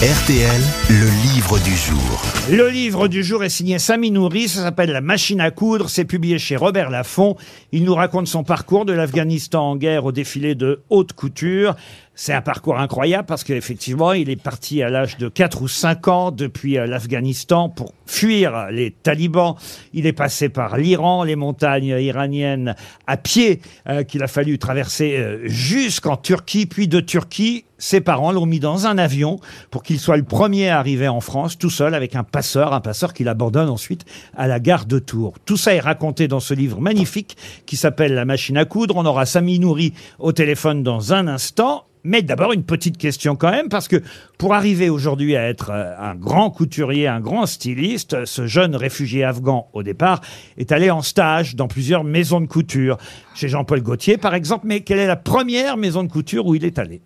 RTL, le livre du jour. Le livre du jour est signé Sami Nouri, ça s'appelle La machine à coudre, c'est publié chez Robert Laffont. Il nous raconte son parcours de l'Afghanistan en guerre au défilé de haute couture. C'est un parcours incroyable parce qu'effectivement, il est parti à l'âge de 4 ou 5 ans depuis euh, l'Afghanistan pour fuir les talibans. Il est passé par l'Iran, les montagnes iraniennes à pied euh, qu'il a fallu traverser euh, jusqu'en Turquie, puis de Turquie ses parents l'ont mis dans un avion pour qu'il soit le premier à arriver en France tout seul avec un passeur, un passeur qu'il abandonne ensuite à la gare de Tours. Tout ça est raconté dans ce livre magnifique qui s'appelle La machine à coudre. On aura Sami Nouri au téléphone dans un instant. Mais d'abord une petite question quand même, parce que pour arriver aujourd'hui à être euh, un grand couturier, un grand styliste, ce jeune réfugié afghan au départ est allé en stage dans plusieurs maisons de couture. Chez Jean-Paul Gaultier par exemple, mais quelle est la première maison de couture où il est allé?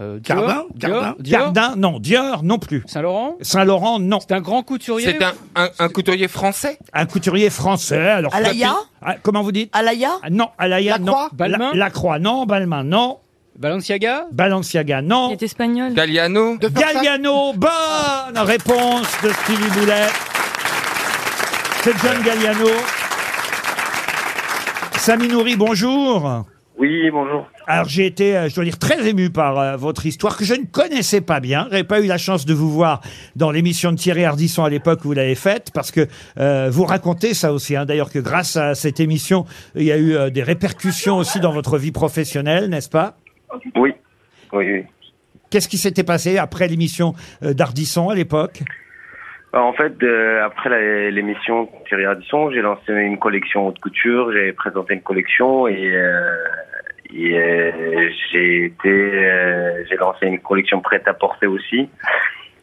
Euh, Cardin Dior, Cardin Dior, Gardin, non. Dior, non plus. Saint-Laurent Saint-Laurent, non. C'est un grand couturier C'est un, un, un couturier français Un couturier français. Alors, Alaya Ah, comment vous dites Alaya Ah, Non, Alaya, non. Lacroix Balmain La, Lacroix, non. Balmain, non. Balenciaga Balenciaga, non. Il est espagnol. Galliano Galliano, bonne réponse de Stevie Boulet. C'est John Galliano. Sami Nouri, bonjour. Oui, bonjour. Alors j'ai été, euh, je dois dire, très ému par euh, votre histoire que je ne connaissais pas bien. J'avais pas eu la chance de vous voir dans l'émission de Thierry Ardisson à l'époque où vous l'avez faite, parce que euh, vous racontez ça aussi. hein. D'ailleurs que grâce à cette émission, il y a eu euh, des répercussions aussi dans votre vie professionnelle, n'est-ce pas? Oui, oui, oui. Qu'est-ce qui s'était passé après l'émission euh, d'Ardisson à l'époque? Alors, en fait, euh, après la- l'émission Thierry Ardisson, j'ai lancé une collection haute couture, j'ai présenté une collection et, euh, et, euh, j'ai été, euh, j'ai lancé une collection prête à porter aussi.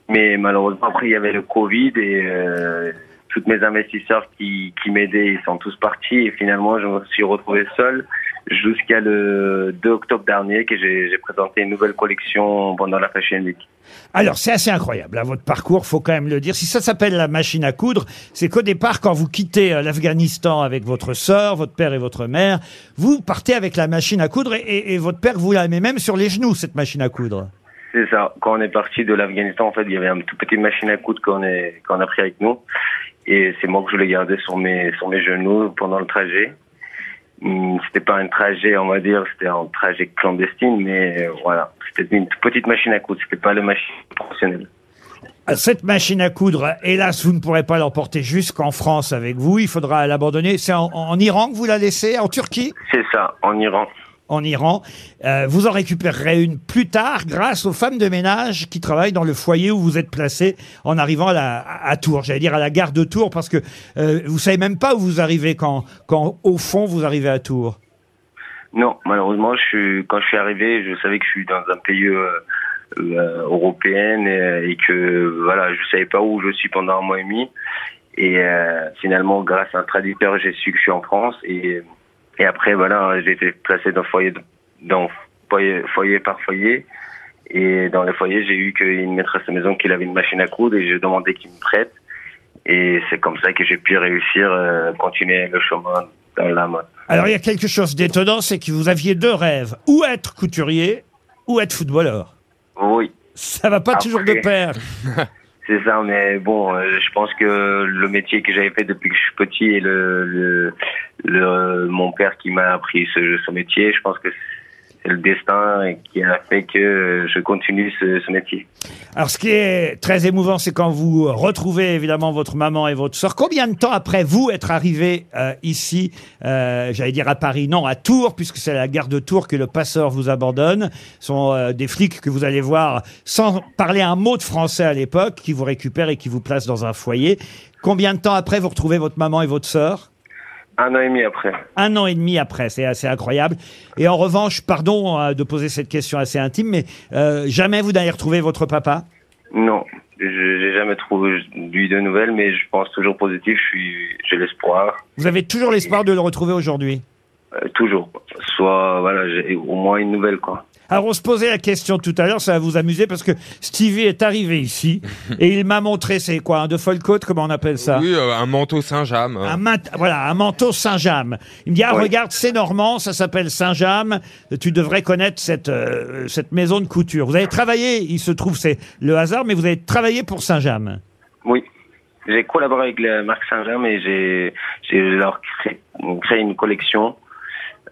Mais malheureusement, après, il y avait le Covid et tous mes investisseurs qui, qui m'aidaient, ils sont tous partis et finalement, je me suis retrouvé seul jusqu'à le 2 octobre dernier que j'ai présenté une nouvelle collection pendant la Fashion Week. Alors, c'est assez incroyable, hein, votre parcours, faut quand même le dire. Si ça s'appelle la machine à coudre, c'est qu'au départ, quand vous quittez euh, l'Afghanistan avec votre sœur, votre père et votre mère, vous partez avec la machine à coudre et, et- et votre père vous la met même sur les genoux, cette machine à coudre. C'est ça. Quand on est parti de l'Afghanistan, en fait, il y avait un tout petit machine à coudre qu'on a pris avec nous. Et c'est moi que je l'ai gardé sur mes, sur mes genoux pendant le trajet. Hum, C'était pas un trajet, on va dire, c'était un trajet clandestine, mais voilà. C'était une petite machine à coudre, c'était pas le machine professionnelle. Euh, Cette machine à coudre, hélas, vous ne pourrez pas l'emporter jusqu'en France avec vous. Il faudra l'abandonner. C'est en, en Iran que vous la laissez, en Turquie? C'est ça, en Iran. En Iran. Euh, vous en récupérerez une plus tard grâce aux femmes de ménage qui travaillent dans le foyer où vous êtes placé en arrivant à, Tours. J'allais dire à la gare de Tours parce que euh, vous savez même pas où vous arrivez quand, quand au fond vous arrivez à Tours. Non, malheureusement, je suis, quand je suis arrivé, je savais que je suis dans un pays euh, euh, européen et, que voilà, je savais pas où je suis pendant un mois et demi. Et finalement, grâce à un traducteur, j'ai su que je suis en France. Et, et après, voilà, j'ai été placé dans foyer, dans foyer, foyer par foyer. Et dans le foyer, j'ai eu qu'une maîtresse de maison qui avait une machine à coudre et j'ai demandé qu'il me prête. Et c'est comme ça que j'ai pu réussir, euh, continuer le chemin dans la mode. Alors il y a quelque chose d'étonnant, c'est que vous aviez deux rêves ou être couturier ou être footballeur. Oui. Ça va pas Après. toujours de pair. C'est ça, mais bon, euh, je pense que le métier que j'avais fait depuis que je suis petit et le, le, le- mon père qui m'a appris ce, ce métier, je pense que c'est le destin qui a fait que je continue ce, métier. Alors, ce qui est très émouvant, c'est quand vous retrouvez évidemment votre maman et votre sœur. Combien de temps après vous être arrivé euh, ici, euh, j'allais dire à Paris, non, à Tours, puisque c'est à la gare de Tours que le passeur vous abandonne. Ce sont euh, des flics que vous allez voir sans parler un mot de français à l'époque, qui vous récupèrent et qui vous placent dans un foyer. Combien de temps après vous retrouvez votre maman et votre sœur? Un an et demi après. un an et demi après, c'est assez incroyable. Et en revanche, pardon euh, de poser cette question assez intime, mais euh, jamais vous n'avez retrouvé votre papa? Non, je j'ai jamais trouvé lui de nouvelles, mais je pense toujours positif. Je suis, j'ai l'espoir, Vous avez toujours l'espoir de le retrouver aujourd'hui? Euh, toujours. Soit voilà, j'ai au moins une nouvelle quoi. Alors on se posait la question tout à l'heure, ça va vous amuser parce que Stevie est arrivé ici et il m'a montré c'est quoi un de Folcote, comment on appelle ça Oui, euh, un manteau Saint-James. un mat- voilà, un manteau Saint-James. Il me dit, ah, Oui. regarde, c'est normand, ça s'appelle Saint-James. Tu devrais connaître cette, euh, cette maison de couture. Vous avez travaillé, il se trouve, c'est le hasard, mais vous avez travaillé pour Saint-James. Oui. J'ai collaboré avec la marque Saint-James et j'ai, j'ai leur créé, créé une collection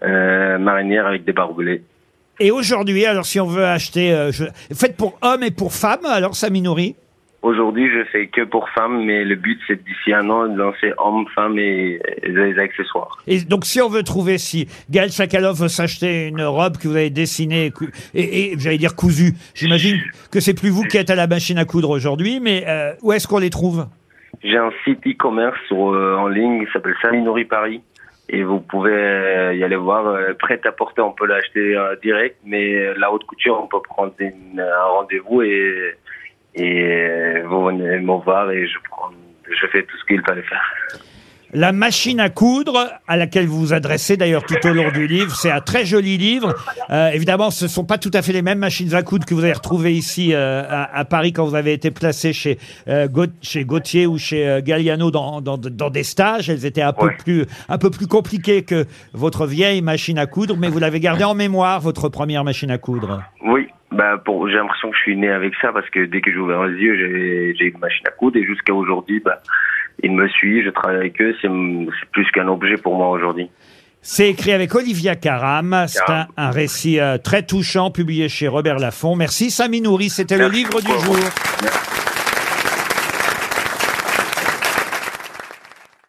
euh, marinière avec des barbelés. Et aujourd'hui, alors si on veut acheter, euh, je... faites pour hommes et pour femmes, alors ça nourrit. Aujourd'hui, je fais que pour femmes, mais le but, c'est d'ici un an de lancer hommes, femmes et, et les accessoires. Et donc, si on veut trouver, si Gaël Chakalov veut s'acheter une robe que vous avez dessinée et cou- et, et, j'allais dire cousue, j'imagine que c'est plus vous qui êtes à la machine à coudre aujourd'hui, mais euh, où est-ce qu'on les trouve? J'ai un site e-commerce sur, euh, en ligne qui s'appelle Salinori Paris. Et vous pouvez euh, y aller voir. euh, prêt à porter, on peut l'acheter euh, direct, mais la haute couture, on peut prendre une- un rendez-vous et, et vous venez me voir et je prends, je fais tout ce qu'il fallait faire. La machine à coudre, à laquelle vous vous adressez d'ailleurs tout au long du livre, c'est un très joli livre. Euh, évidemment, ce ne sont pas tout à fait les mêmes machines à coudre que vous avez retrouvées ici euh, à, à Paris quand vous avez été placé chez, euh, Gaut- chez Gauthier ou chez euh, Galliano dans, dans, dans des stages. Elles étaient un peu, plus, un peu plus compliquées que votre vieille machine à coudre, mais vous l'avez gardée en mémoire, votre première machine à coudre. Oui, bah pour, j'ai l'impression que je suis né avec ça parce que dès que j'ai ouvert les yeux, j'ai, j'ai une machine à coudre et jusqu'à aujourd'hui, bah, ils me suivent, je travaille avec eux, c'est, plus qu'un objet pour moi aujourd'hui. C'est écrit avec Olivia Caram. C'est un, récit euh, très touchant publié chez Robert Laffont. Merci Samy Nourri, c'était le livre du jour. Merci.